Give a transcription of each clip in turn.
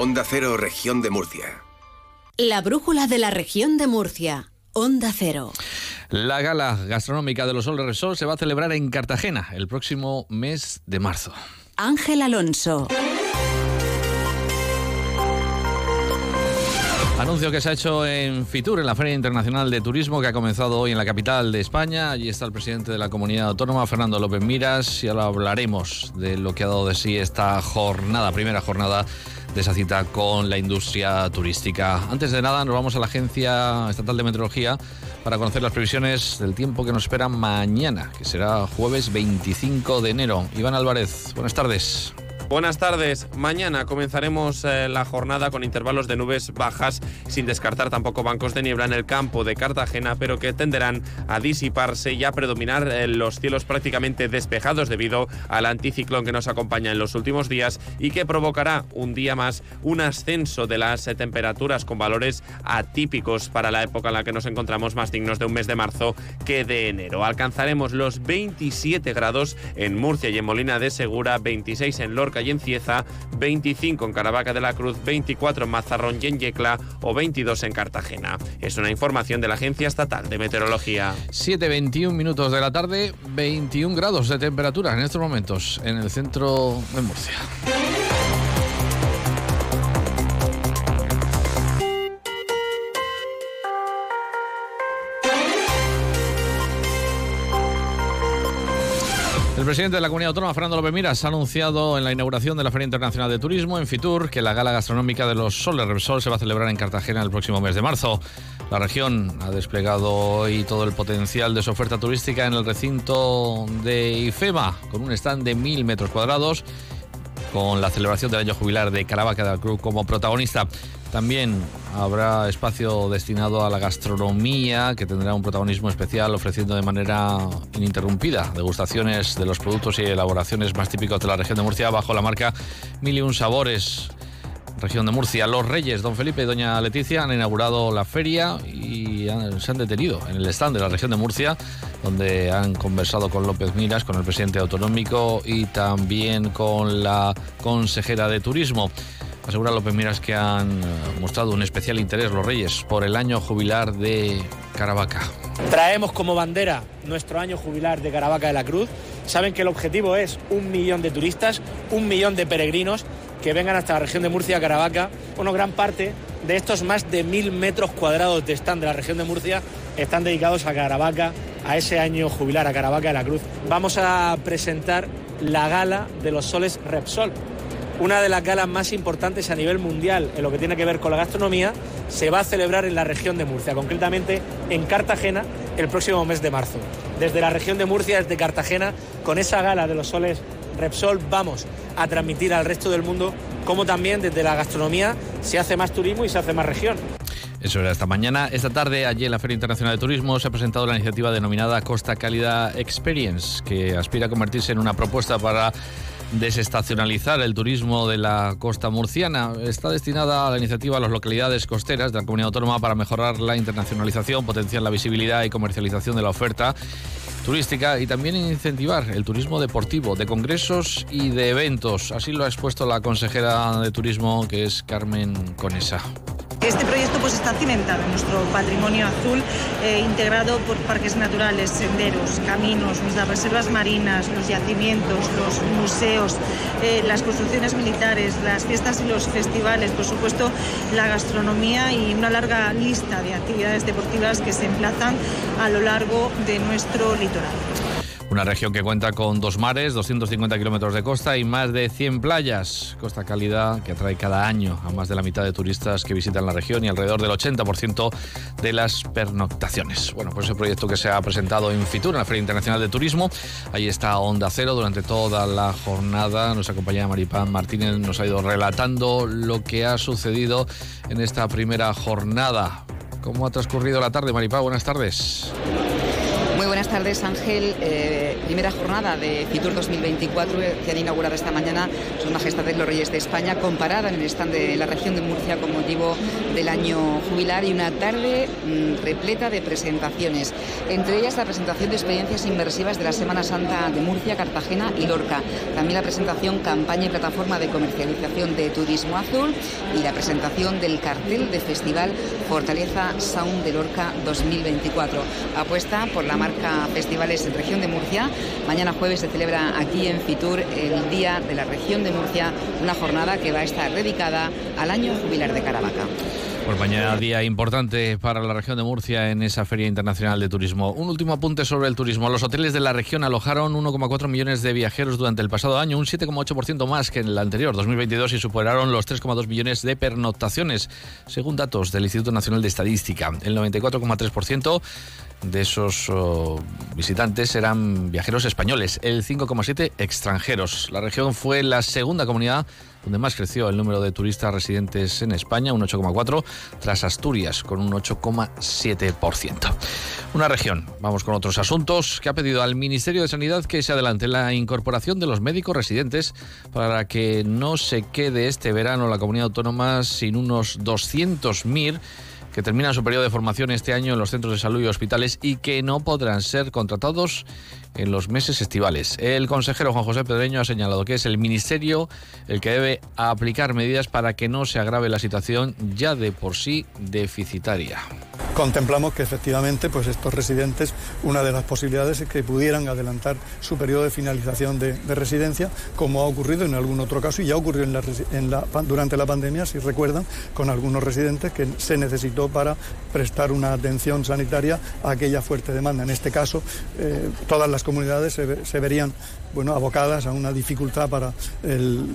Onda Cero, región de Murcia. La brújula de la región de Murcia. Onda Cero. La gala gastronómica de los Soles Resort se va a celebrar en Cartagena el próximo mes de marzo. Ángel Alonso. Anuncio que se ha hecho en Fitur, en la Feria Internacional de Turismo, que ha comenzado hoy en la capital de España. Allí está el presidente de la comunidad autónoma, Fernando López Miras, y ahora hablaremos de lo que ha dado de sí esta jornada, primera jornada de esa cita con la industria turística. Antes de nada, nos vamos a la Agencia Estatal de Meteorología para conocer las previsiones del tiempo que nos espera mañana, que será jueves 25 de enero. Iván Álvarez, buenas tardes. Buenas tardes. Mañana comenzaremos eh, la jornada con intervalos de nubes bajas, sin descartar tampoco bancos de niebla en el campo de Cartagena, pero que tenderán a disiparse y a predominar eh, los cielos prácticamente despejados debido al anticiclón que nos acompaña en los últimos días y que provocará un día más un ascenso de las eh, temperaturas con valores atípicos para la época en la que nos encontramos más dignos de un mes de marzo que de enero. Alcanzaremos los 27 grados en Murcia y en Molina de Segura, 26 en Lorca y en Cieza, 25 en Caravaca de la Cruz, 24 en Mazarrón y en Yecla o 22 en Cartagena. Es una información de la Agencia Estatal de Meteorología. 7.21 minutos de la tarde, 21 grados de temperatura en estos momentos en el centro de Murcia. El presidente de la Comunidad Autónoma, Fernando López Miras, ha anunciado en la inauguración de la Feria Internacional de Turismo en Fitur que la gala gastronómica de los Soles Repsol se va a celebrar en Cartagena el próximo mes de marzo. La región ha desplegado hoy todo el potencial de su oferta turística en el recinto de IFEMA, con un stand de mil metros cuadrados con la celebración del año jubilar de Caravaca del Cruz como protagonista. También habrá espacio destinado a la gastronomía, que tendrá un protagonismo especial, ofreciendo de manera ininterrumpida degustaciones de los productos y elaboraciones más típicos de la región de Murcia bajo la marca Mil Sabores. Región de Murcia. Los Reyes, don Felipe y doña Leticia, han inaugurado la feria y se han detenido en el stand de la región de Murcia, donde han conversado con López Miras, con el presidente autonómico y también con la consejera de Turismo. Asegura López Miras que han eh, mostrado un especial interés los Reyes por el año jubilar de Caravaca. Traemos como bandera nuestro año jubilar de Caravaca de la Cruz. Saben que el objetivo es un millón de turistas, un millón de peregrinos que vengan hasta la región de Murcia, Caravaca. Bueno, gran parte de estos más de mil metros cuadrados de stand de la región de Murcia están dedicados a Caravaca, a ese año jubilar, a Caravaca de la Cruz. Vamos a presentar la gala de los soles Repsol una de las galas más importantes a nivel mundial en lo que tiene que ver con la gastronomía, se va a celebrar en la región de Murcia, concretamente en Cartagena, el próximo mes de marzo. Desde la región de Murcia, desde Cartagena, con esa gala de los soles Repsol, vamos a transmitir al resto del mundo cómo también desde la gastronomía se hace más turismo y se hace más región. Eso era esta mañana. Esta tarde, allí en la Feria Internacional de Turismo, se ha presentado la iniciativa denominada Costa Cálida Experience, que aspira a convertirse en una propuesta para desestacionalizar el turismo de la costa murciana. Está destinada a la iniciativa a las localidades costeras de la comunidad autónoma para mejorar la internacionalización, potenciar la visibilidad y comercialización de la oferta turística y también incentivar el turismo deportivo, de congresos y de eventos. Así lo ha expuesto la consejera de turismo, que es Carmen Conesa. Este proyecto pues está cimentado en nuestro patrimonio azul, eh, integrado por parques naturales, senderos, caminos, nuestras reservas marinas, los yacimientos, los museos, eh, las construcciones militares, las fiestas y los festivales, por supuesto la gastronomía y una larga lista de actividades deportivas que se emplazan a lo largo de nuestro litoral. Una región que cuenta con dos mares, 250 kilómetros de costa y más de 100 playas. Costa Calidad que atrae cada año a más de la mitad de turistas que visitan la región y alrededor del 80% de las pernoctaciones. Bueno, pues el proyecto que se ha presentado en Fitur, en la Feria Internacional de Turismo. Ahí está Onda Cero durante toda la jornada. Nos acompaña Maripán Martínez, nos ha ido relatando lo que ha sucedido en esta primera jornada. ¿Cómo ha transcurrido la tarde, Maripán? Buenas tardes. Buenas tardes, Ángel. Eh, primera jornada de Fitur 2024 eh, que han inaugurado esta mañana Son Majestades los Reyes de España, comparada en el stand de la región de Murcia con motivo del año jubilar y una tarde mm, repleta de presentaciones. Entre ellas la presentación de experiencias inmersivas de la Semana Santa de Murcia, Cartagena y Lorca. También la presentación campaña y plataforma de comercialización de turismo azul y la presentación del cartel de festival Fortaleza Sound de Lorca 2024. Apuesta por la marca Festivales en Región de Murcia. Mañana jueves se celebra aquí en Fitur el Día de la Región de Murcia, una jornada que va a estar dedicada al año jubilar de Caravaca. Pues mañana día importante para la región de Murcia en esa Feria Internacional de Turismo. Un último apunte sobre el turismo. Los hoteles de la región alojaron 1,4 millones de viajeros durante el pasado año, un 7,8% más que en el anterior, 2022, y superaron los 3,2 millones de pernoctaciones, según datos del Instituto Nacional de Estadística. El 94,3% de esos oh, visitantes eran viajeros españoles, el 5,7 extranjeros. La región fue la segunda comunidad donde más creció el número de turistas residentes en España, un 8,4, tras Asturias, con un 8,7%. Una región, vamos con otros asuntos, que ha pedido al Ministerio de Sanidad que se adelante la incorporación de los médicos residentes para que no se quede este verano la comunidad autónoma sin unos 200.000 que terminan su periodo de formación este año en los centros de salud y hospitales y que no podrán ser contratados en los meses estivales. El consejero Juan José Pedreño ha señalado que es el Ministerio el que debe aplicar medidas para que no se agrave la situación ya de por sí deficitaria contemplamos que efectivamente pues estos residentes, una de las posibilidades es que pudieran adelantar su periodo de finalización de, residencia, como ha ocurrido en algún otro caso y ya ocurrió durante la pandemia, si recuerdan, con algunos residentes que se necesitó para prestar una atención sanitaria a aquella fuerte demanda. En este caso, eh, todas las comunidades se, verían bueno, abocadas a una dificultad para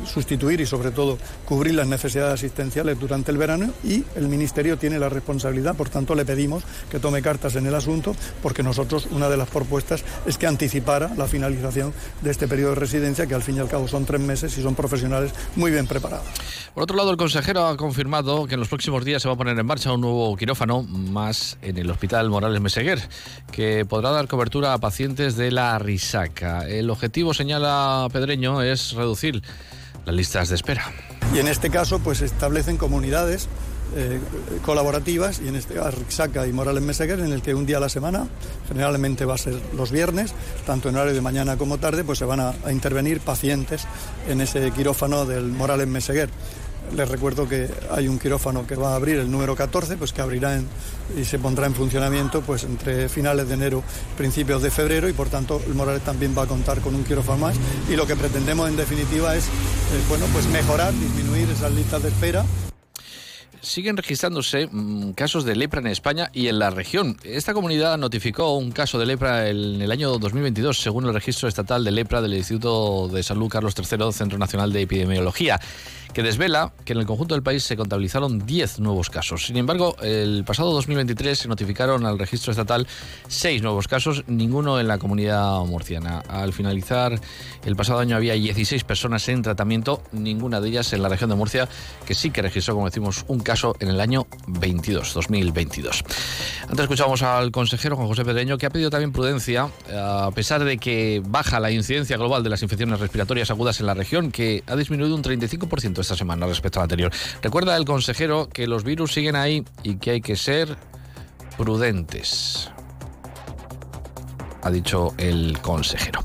sustituir y sobre todo cubrir las necesidades asistenciales durante el verano y el Ministerio tiene la responsabilidad, por tanto le pedimos que tome cartas en el asunto porque nosotros una de las propuestas es que anticipara la finalización de este periodo de residencia que al fin y al cabo son tres meses y son profesionales muy bien preparados. Por otro lado, el consejero ha confirmado que en los próximos días se va a poner en marcha un nuevo quirófano más en el Hospital Morales Meseguer que podrá dar cobertura a pacientes de la risaca. El objetivo, señala Pedreño, es reducir las listas de espera. Y en este caso, pues establecen comunidades eh, colaborativas y en este Rixaca y Morales Meseguer en el que un día a la semana, generalmente va a ser los viernes, tanto en horario de mañana como tarde, pues se van a, intervenir pacientes en ese quirófano del Morales Meseguer. Les recuerdo que hay un quirófano que va a abrir el número 14, pues que abrirá y se pondrá en funcionamiento pues entre finales de enero, principios de febrero y por tanto el Morales también va a contar con un quirófano más. Y lo que pretendemos en definitiva es eh, bueno, pues mejorar, disminuir esas listas de espera siguen registrándose mm, casos de lepra en España y en la región. Esta comunidad notificó un caso de lepra en el año 2022, según el registro estatal de lepra del Instituto de Salud Carlos III, Centro Nacional de Epidemiología que desvela que en el conjunto del país se contabilizaron 10 nuevos casos. Sin embargo, el pasado 2023 se notificaron al registro estatal 6 nuevos casos, ninguno en la comunidad murciana. Al finalizar el pasado año había 16 personas en tratamiento, ninguna de ellas en la región de Murcia, que sí que registró, como decimos, un caso en el año 22, 2022. Antes escuchamos al consejero Juan José Pedreño, que ha pedido también prudencia, a pesar de que baja la incidencia global de las infecciones respiratorias agudas en la región, que ha disminuido un 35% esta semana respecto al anterior. Recuerda el consejero que los virus siguen ahí y que hay que ser prudentes. Ha dicho el consejero.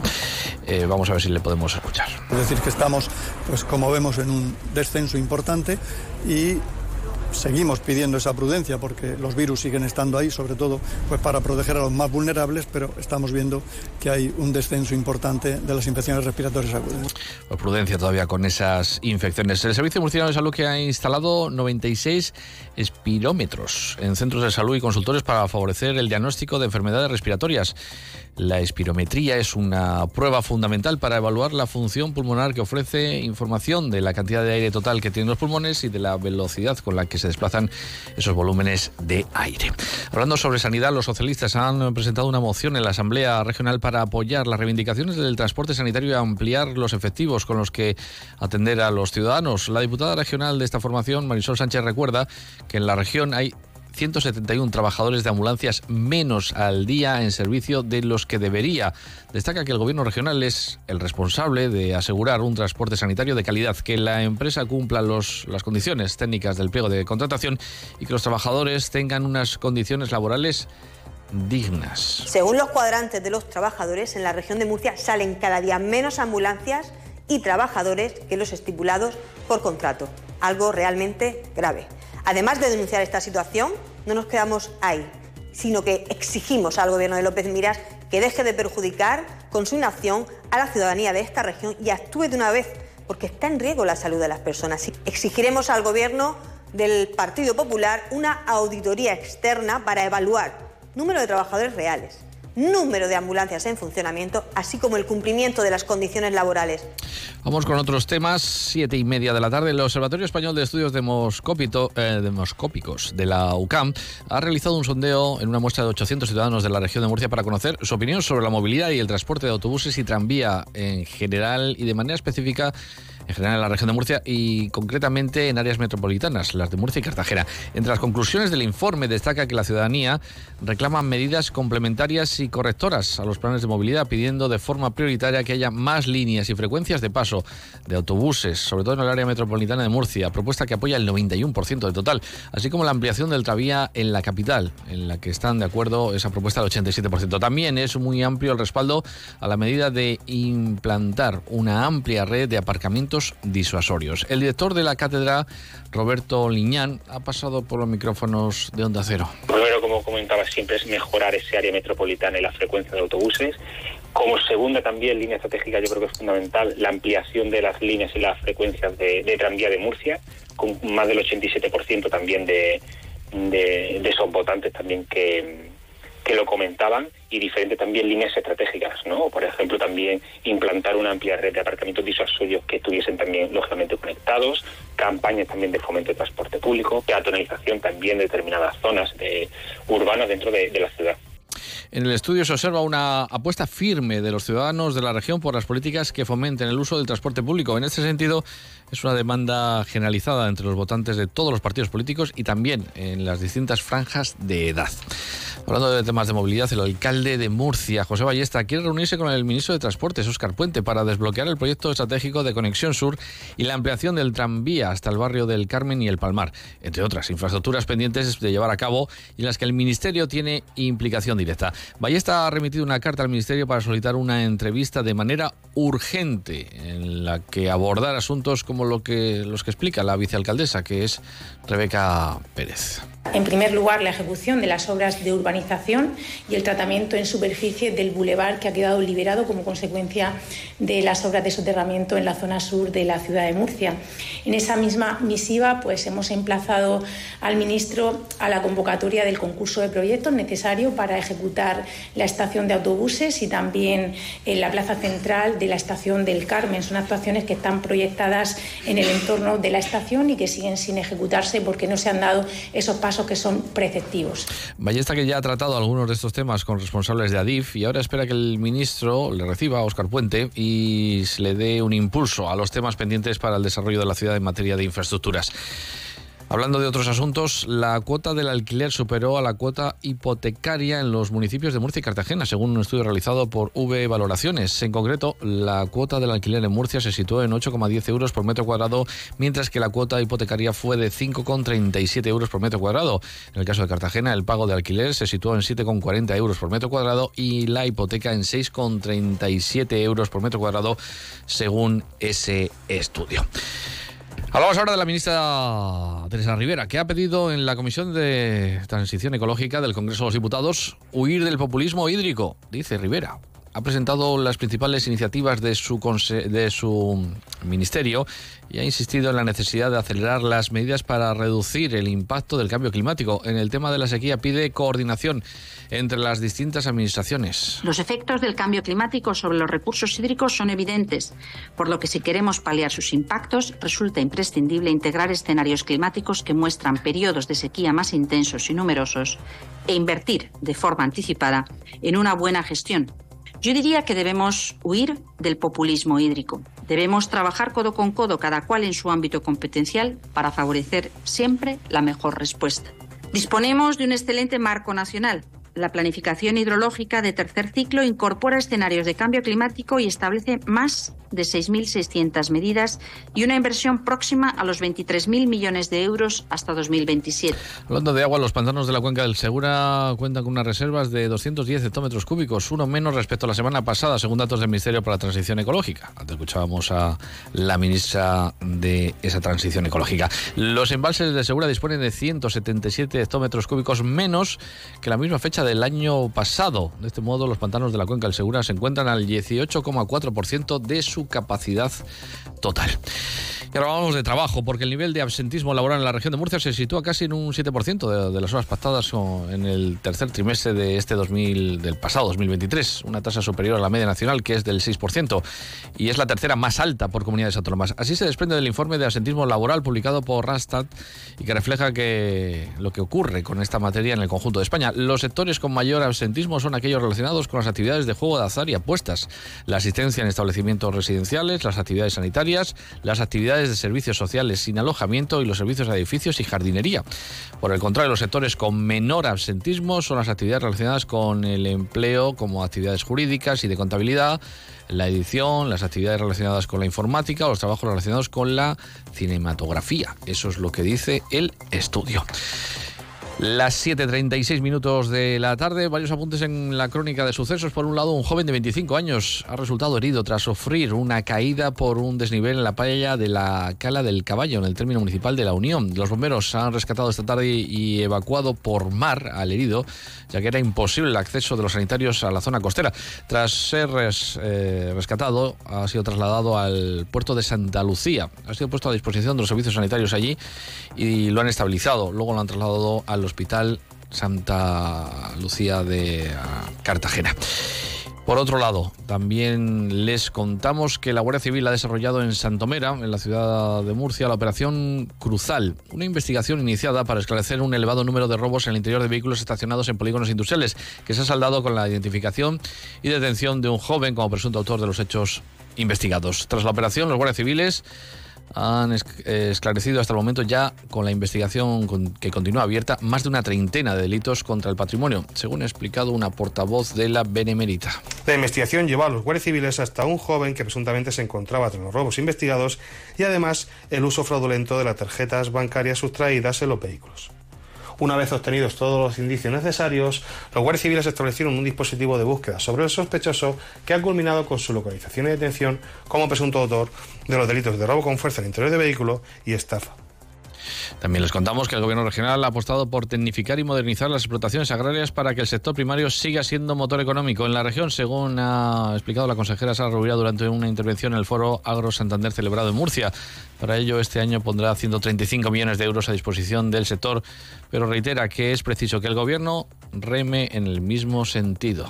Eh, vamos a ver si le podemos escuchar. Es decir, que estamos, pues como vemos, en un descenso importante y seguimos pidiendo esa prudencia porque los virus siguen estando ahí, sobre todo pues para proteger a los más vulnerables, pero estamos viendo que hay un descenso importante de las infecciones respiratorias agudas. Pues prudencia todavía con esas infecciones. El Servicio Murciano de Salud que ha instalado 96 espirómetros en centros de salud y consultores para favorecer el diagnóstico de enfermedades respiratorias. La espirometría es una prueba fundamental para evaluar la función pulmonar que ofrece información de la cantidad de aire total que tienen los pulmones y de la velocidad con la que desplazan esos volúmenes de aire. Hablando sobre sanidad, los socialistas han presentado una moción en la Asamblea Regional para apoyar las reivindicaciones del transporte sanitario y ampliar los efectivos con los que atender a los ciudadanos. La diputada regional de esta formación, Marisol Sánchez, recuerda que en la región hay 171 trabajadores de ambulancias menos al día en servicio de los que debería. Destaca que el gobierno regional es el responsable de asegurar un transporte sanitario de calidad, que la empresa cumpla las condiciones técnicas del pliego de contratación y que los trabajadores tengan unas condiciones laborales dignas. Según los cuadrantes de los trabajadores, en la región de Murcia salen cada día menos ambulancias y trabajadores que los estipulados por contrato. Algo realmente grave. Además de denunciar esta situación, no nos quedamos ahí, sino que exigimos al gobierno de López Miras que deje de perjudicar con su inacción a la ciudadanía de esta región y actúe de una vez, porque está en riesgo la salud de las personas. Exigiremos al gobierno del Partido Popular una auditoría externa para evaluar número de trabajadores reales, número de ambulancias en funcionamiento, así como el cumplimiento de las condiciones laborales. Vamos con otros temas. Siete y media de la tarde. El Observatorio Español de Estudios eh, Demoscópicos de la UCAM ha realizado un sondeo en una muestra de 800 ciudadanos de la región de Murcia para conocer su opinión sobre la movilidad y el transporte de autobuses y tranvía en general y de manera específica en general en la región de Murcia y concretamente en áreas metropolitanas, las de Murcia y Cartagena. Entre las conclusiones del informe destaca que la ciudadanía reclama medidas complementarias y correctoras a los planes de movilidad, pidiendo de forma prioritaria que haya más líneas y frecuencias de paso de autobuses, sobre todo en el área metropolitana de Murcia, propuesta que apoya el 91% del total, así como la ampliación del travía en la capital, en la que están de acuerdo esa propuesta del 87%. También es muy amplio el respaldo a la medida de implantar una amplia red de aparcamientos disuasorios. El director de la cátedra, Roberto Liñán, ha pasado por los micrófonos de Onda Cero. Primero, como comentaba, siempre es mejorar ese área metropolitana y la frecuencia de autobuses. Como segunda también línea estratégica, yo creo que es fundamental la ampliación de las líneas y las frecuencias de, tranvía de Murcia, con más del 87% también de, de, de esos votantes también que, que lo comentaban y diferentes también líneas estratégicas, ¿no? Por ejemplo, también implantar una amplia red de aparcamientos disuasorios que estuviesen también lógicamente conectados, campañas también de fomento de transporte público, peatonalización también de determinadas zonas de, urbanas dentro de la ciudad. En el estudio se observa una apuesta firme de los ciudadanos de la región por las políticas que fomenten el uso del transporte público. En este sentido, es una demanda generalizada entre los votantes de todos los partidos políticos y también en las distintas franjas de edad. Hablando de temas de movilidad, el alcalde de Murcia, José Ballesta, quiere reunirse con el ministro de Transportes, Óscar Puente, para desbloquear el proyecto estratégico de Conexión Sur y la ampliación del tranvía hasta el barrio del Carmen y el Palmar, entre otras infraestructuras pendientes de llevar a cabo y en las que el ministerio tiene implicación directa. Ballesta ha remitido una carta al ministerio para solicitar una entrevista de manera urgente en la que abordar asuntos como lo que, los que explica la vicealcaldesa, que es Rebeca Pérez. En primer lugar, la ejecución de las obras de urbanización y el tratamiento en superficie del bulevar que ha quedado liberado como consecuencia de las obras de soterramiento en la zona sur de la ciudad de Murcia. En esa misma misiva, pues hemos emplazado al ministro a la convocatoria del concurso de proyectos necesario para ejecutar la estación de autobuses y también en la plaza central de la estación del Carmen. Son actuaciones que están proyectadas en el entorno de la estación y que siguen sin ejecutarse porque no se han dado esos pasos que son preceptivos. Ballesta que ya ha tratado algunos de estos temas con responsables de ADIF y ahora espera que el ministro le reciba a Óscar Puente y se le dé un impulso a los temas pendientes para el desarrollo de la ciudad en materia de infraestructuras. Hablando de otros asuntos, la cuota del alquiler superó a la cuota hipotecaria en los municipios de Murcia y Cartagena, según un estudio realizado por V Valoraciones. En concreto, la cuota del alquiler en Murcia se situó en 8,10 euros por metro cuadrado, mientras que la cuota hipotecaria fue de 5,37 euros por metro cuadrado. En el caso de Cartagena, el pago de alquiler se situó en 7,40 euros por metro cuadrado y la hipoteca en 6,37 euros por metro cuadrado, según ese estudio. Hablamos ahora de la ministra Teresa Rivera, que ha pedido en la Comisión de Transición Ecológica del Congreso de los Diputados huir del populismo hídrico, dice Rivera ha presentado las principales iniciativas de su, ministerio y ha insistido en la necesidad de acelerar las medidas para reducir el impacto del cambio climático. En el tema de la sequía pide coordinación entre las distintas administraciones. Los efectos del cambio climático sobre los recursos hídricos son evidentes, por lo que si queremos paliar sus impactos, resulta imprescindible integrar escenarios climáticos que muestran periodos de sequía más intensos y numerosos e invertir de forma anticipada en una buena gestión yo diría que debemos huir del populismo hídrico. Debemos trabajar codo con codo, cada cual en su ámbito competencial, para favorecer siempre la mejor respuesta. Disponemos de un excelente marco nacional la planificación hidrológica de tercer ciclo incorpora escenarios de cambio climático y establece más de 6.600 medidas y una inversión próxima a los 23.000 millones de euros hasta 2027. Hablando de agua, los pantanos de la cuenca del Segura cuentan con unas reservas de 210 hectómetros cúbicos, uno menos respecto a la semana pasada, según datos del Ministerio para la Transición Ecológica. Antes escuchábamos a la ministra de esa transición ecológica. Los embalses de Segura disponen de 177 hectómetros cúbicos menos que la misma fecha del año pasado. De este modo, los pantanos de la cuenca del Segura se encuentran al 18,4% de su capacidad total. Y ahora vamos de trabajo, porque el nivel de absentismo laboral en la región de Murcia se sitúa casi en un 7% de, las horas pactadas en el tercer trimestre de este 2000, del pasado 2023, una tasa superior a la media nacional que es del 6% y es la tercera más alta por comunidades autónomas. Así se desprende del informe de absentismo laboral publicado por Rastad y que refleja que lo que ocurre con esta materia en el conjunto de España. Los sectores con mayor absentismo son aquellos relacionados con las actividades de juego de azar y apuestas, la asistencia en establecimientos residenciales, las actividades sanitarias, las actividades de servicios sociales sin alojamiento y los servicios de edificios y jardinería. Por el contrario, los sectores con menor absentismo son las actividades relacionadas con el empleo como actividades jurídicas y de contabilidad, la edición, las actividades relacionadas con la informática o los trabajos relacionados con la cinematografía. Eso es lo que dice el estudio. Las 7.36 minutos de la tarde, varios apuntes en la crónica de sucesos. Por un lado, un joven de 25 años ha resultado herido tras sufrir una caída por un desnivel en la playa de la Cala del Caballo, en el término municipal de La Unión. Los bomberos han rescatado esta tarde y evacuado por mar al herido, ya que era imposible el acceso de los sanitarios a la zona costera. Tras ser eh, rescatado, ha sido trasladado al puerto de Santa Lucía. Ha sido puesto a disposición de los servicios sanitarios allí y lo han estabilizado. Luego lo han trasladado a los Hospital Santa Lucía de ah, Cartagena. Por otro lado, también les contamos que la Guardia Civil ha desarrollado en Santomera, en la ciudad de Murcia, la operación Cruzal, una investigación iniciada para esclarecer un elevado número de robos en el interior de vehículos estacionados en polígonos industriales, que se ha saldado con la identificación y detención de un joven como presunto autor de los hechos investigados. Tras la operación, los guardias civiles han esclarecido hasta el momento ya con la investigación que continúa abierta más de una treintena de delitos contra el patrimonio, según ha explicado una portavoz de la Benemérita. La investigación llevó a los guardias civiles hasta un joven que presuntamente se encontraba entre los robos investigados y además el uso fraudulento de las tarjetas bancarias sustraídas en los vehículos. Una vez obtenidos todos los indicios necesarios, los guardias civiles establecieron un dispositivo de búsqueda sobre el sospechoso que ha culminado con su localización y detención como presunto autor de los delitos de robo con fuerza en interior de vehículo y estafa. También les contamos que el Gobierno regional ha apostado por tecnificar y modernizar las explotaciones agrarias para que el sector primario siga siendo motor económico en la región, según ha explicado la consejera Sara durante una intervención en el foro Agro Santander celebrado en Murcia. Para ello, este año pondrá 135 millones de euros a disposición del sector, pero reitera que es preciso que el Gobierno reme en el mismo sentido.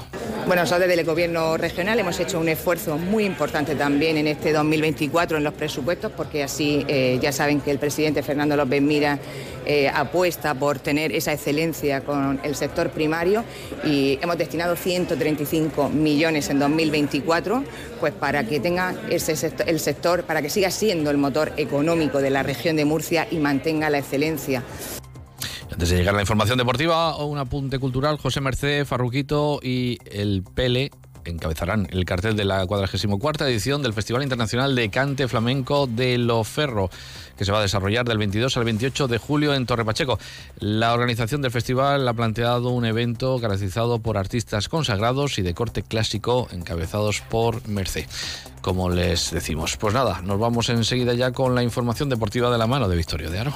Bueno, nosotros desde el Gobierno regional hemos hecho un esfuerzo muy importante también en este 2024 en los presupuestos, porque así eh, ya saben que el presidente Fernando López Mira eh, apuesta por tener esa excelencia con el sector primario y hemos destinado 135 millones en 2024 pues para que tenga ese el sector, para que siga siendo el motor económico de la región de Murcia y mantenga la excelencia. Antes de llegar a la información deportiva, un apunte cultural, José Merced, Farruquito y el Pele encabezarán el cartel de la 44 edición del Festival Internacional de Cante Flamenco de Loferro, que se va a desarrollar del 22 al 28 de julio en Torre Pacheco. La organización del festival ha planteado un evento caracterizado por artistas consagrados y de corte clásico encabezados por Merced. Como les decimos, pues nada, nos vamos enseguida ya con la información deportiva de la mano de Victorio de Aro.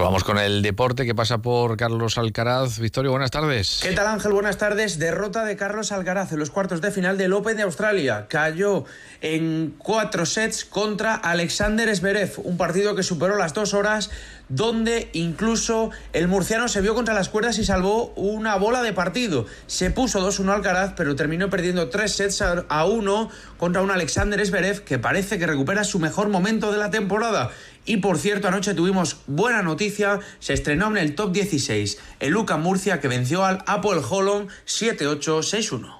Pues vamos con el deporte que pasa por Carlos Alcaraz. Victorio, buenas tardes. ¿Qué tal Ángel? Buenas tardes. Derrota de Carlos Alcaraz en los cuartos de final del Open de Australia. Cayó en cuatro sets contra Alexander Zverev, un partido que superó las dos horas donde incluso el murciano se vio contra las cuerdas y salvó una bola de partido. Se puso 2-1 Alcaraz, pero terminó perdiendo tres sets a 1 contra un Alexander Zverev que parece que recupera su mejor momento de la temporada. Y por cierto, anoche tuvimos buena noticia, se estrenó en el top 16 el Luca Murcia que venció al Apple Holland 7-8-6-1.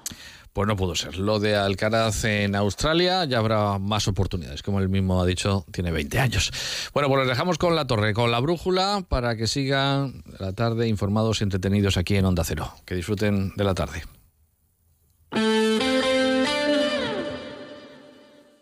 Pues no pudo ser. Lo de Alcaraz en Australia ya habrá más oportunidades, como él mismo ha dicho, tiene 20 años. Bueno, pues les dejamos con la torre, con la brújula, para que sigan la tarde informados y entretenidos aquí en Onda Cero. Que disfruten de la tarde.